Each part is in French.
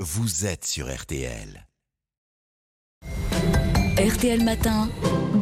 vous êtes sur RTL. RTL Matin,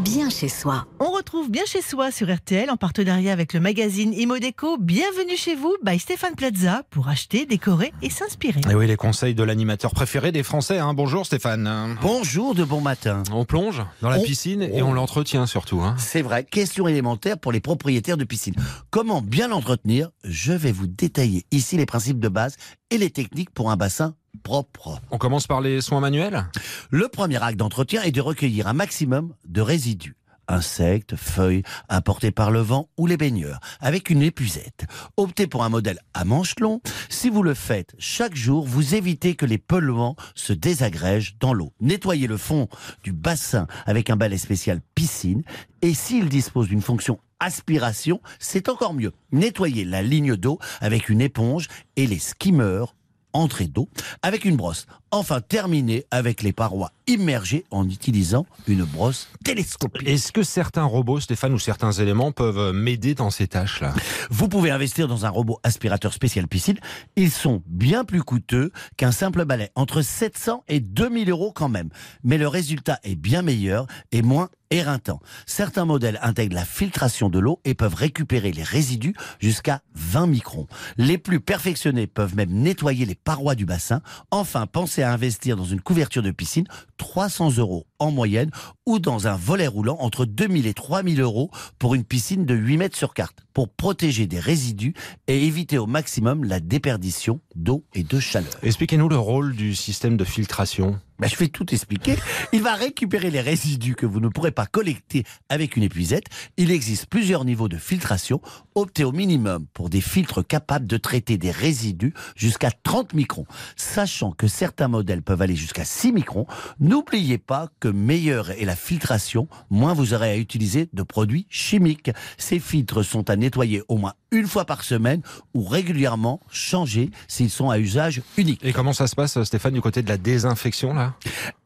bien chez soi. On retrouve bien chez soi sur RTL en partenariat avec le magazine Imodeco. Bienvenue chez vous by Stéphane Plaza pour acheter, décorer et s'inspirer. Et oui, les conseils de l'animateur préféré des Français. hein. Bonjour Stéphane. Bonjour de bon matin. On plonge dans la On- piscine et on l'entretient surtout. hein. C'est vrai, question élémentaire pour les propriétaires de piscine. Comment bien l'entretenir? Je vais vous détailler ici les principes de base et les techniques pour un bassin propre. On commence par les soins manuels? Le premier acte d'entretien est de recueillir un maximum de résidus. Insectes, feuilles, apportés par le vent ou les baigneurs, avec une épuisette. Optez pour un modèle à manches long. Si vous le faites chaque jour, vous évitez que les polluants se désagrègent dans l'eau. Nettoyez le fond du bassin avec un balai spécial piscine. Et s'il dispose d'une fonction aspiration, c'est encore mieux. Nettoyez la ligne d'eau avec une éponge et les skimmers entrée d'eau avec une brosse. Enfin, terminez avec les parois immergées en utilisant une brosse télescopique. Est-ce que certains robots, Stéphane, ou certains éléments peuvent m'aider dans ces tâches-là? Vous pouvez investir dans un robot aspirateur spécial piscine. Ils sont bien plus coûteux qu'un simple balai, entre 700 et 2000 euros quand même. Mais le résultat est bien meilleur et moins éreintant. Certains modèles intègrent la filtration de l'eau et peuvent récupérer les résidus jusqu'à 20 microns. Les plus perfectionnés peuvent même nettoyer les parois du bassin. Enfin, pensez à investir dans une couverture de piscine, 300 euros en moyenne, ou dans un volet roulant entre 2000 et 3000 euros pour une piscine de 8 mètres sur carte, pour protéger des résidus et éviter au maximum la déperdition d'eau et de chaleur. Expliquez-nous le rôle du système de filtration. Ben, je vais tout expliquer. Il va récupérer les résidus que vous ne pourrez pas collecter avec une épuisette. Il existe plusieurs niveaux de filtration. Optez au minimum pour des filtres capables de traiter des résidus jusqu'à 30 microns. Sachant que certains modèles peuvent aller jusqu'à 6 microns, n'oubliez pas que meilleure est la filtration, moins vous aurez à utiliser de produits chimiques. Ces filtres sont à nettoyer au moins une fois par semaine ou régulièrement changer s'ils sont à usage unique. Et comment ça se passe, Stéphane, du côté de la désinfection, là?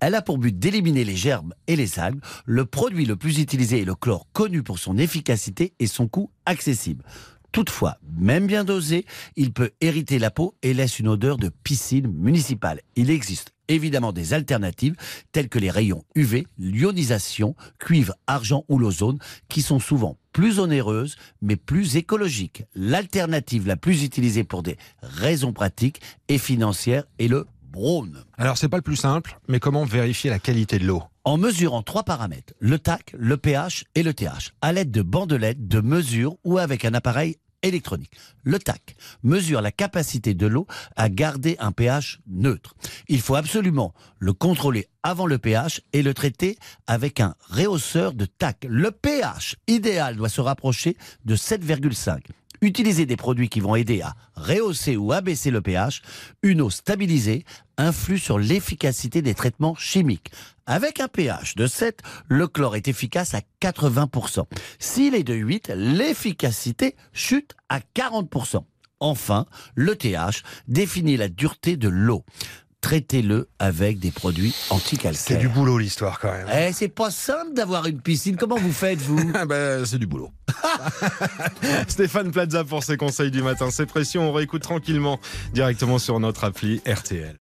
Elle a pour but d'éliminer les gerbes et les algues. Le produit le plus utilisé est le chlore, connu pour son efficacité et son coût accessible. Toutefois, même bien dosé, il peut hériter la peau et laisse une odeur de piscine municipale. Il existe évidemment des alternatives telles que les rayons UV, l'ionisation, cuivre, argent ou l'ozone, qui sont souvent plus onéreuses mais plus écologiques. L'alternative la plus utilisée pour des raisons pratiques et financières est le browne. Alors, c'est pas le plus simple, mais comment vérifier la qualité de l'eau? En mesurant trois paramètres, le TAC, le pH et le TH, à l'aide de bandelettes de mesure ou avec un appareil électronique. Le TAC mesure la capacité de l'eau à garder un pH neutre. Il faut absolument le contrôler avant le pH et le traiter avec un réhausseur de TAC. Le pH idéal doit se rapprocher de 7,5. Utilisez des produits qui vont aider à rehausser ou abaisser le pH. Une eau stabilisée influe sur l'efficacité des traitements chimiques. Avec un pH de 7, le chlore est efficace à 80%. S'il est de 8, l'efficacité chute à 40%. Enfin, le TH définit la dureté de l'eau. Traitez-le avec des produits anticalcaires. boulot, l'histoire, quand même. Eh, c'est pas simple d'avoir une piscine. Comment vous faites, vous Ah ben, c'est du boulot. Stéphane Plaza pour ses conseils du matin. C'est précieux, on réécoute tranquillement directement sur notre appli RTL.